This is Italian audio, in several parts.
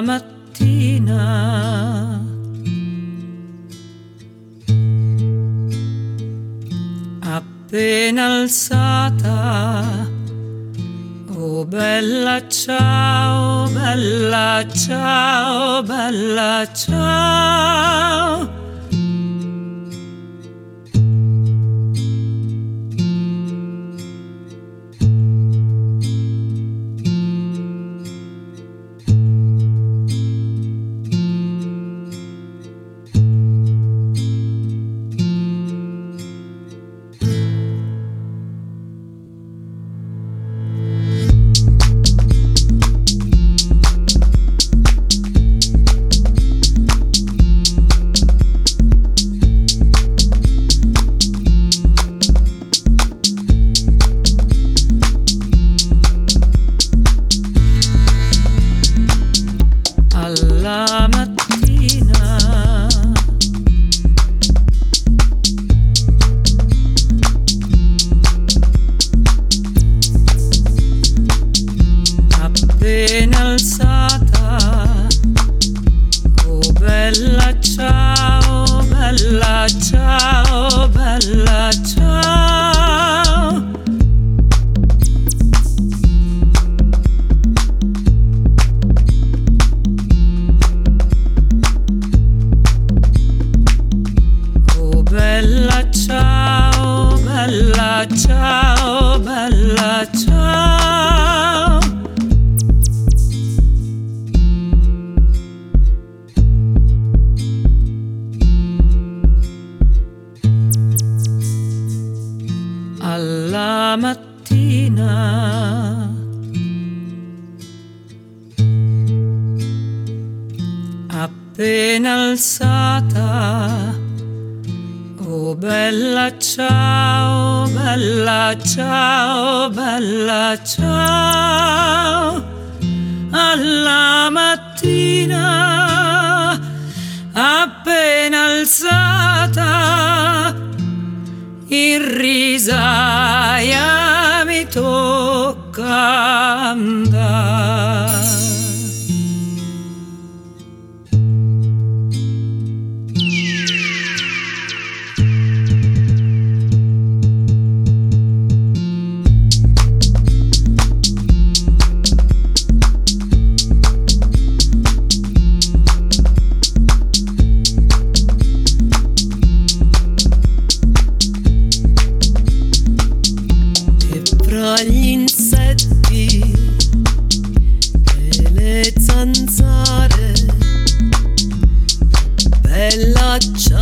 mattina. Appena alzata, oh bella ciao, bella ciao, bella ciao. Appena alzata, oh bella ciao, bella ciao, bella ciao. Oh bella ciao, bella ciao, bella ciao. Alla mattina. Appena alzata. Oh bella ciao, bella ciao, bella ciao. Alla mattina, appena alzata, touch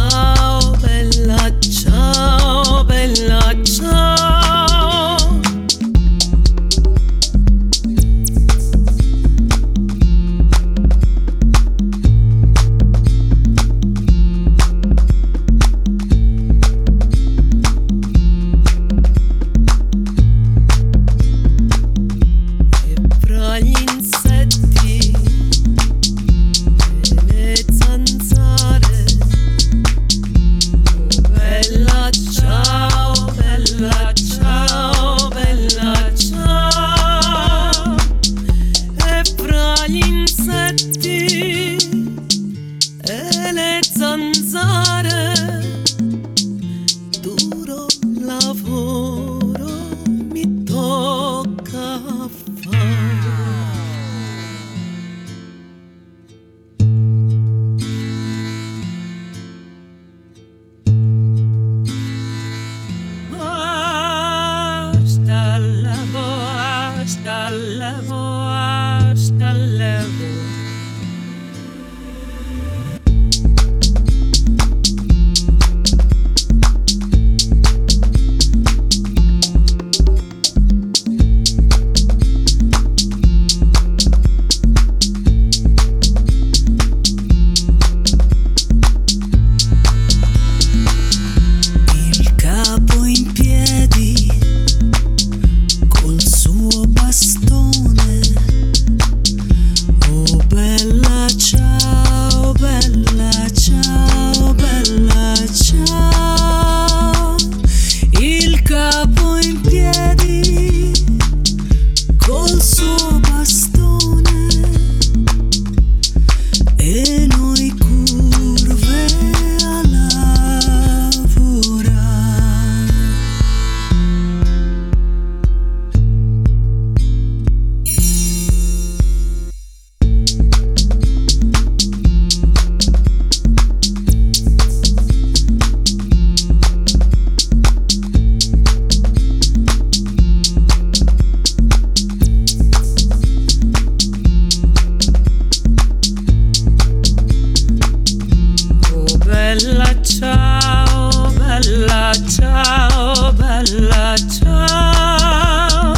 ciao, bella ciao,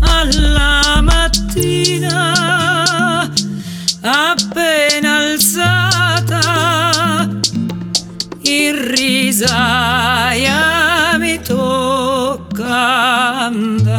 alla mattina appena alzata in risaia mi tocca andare.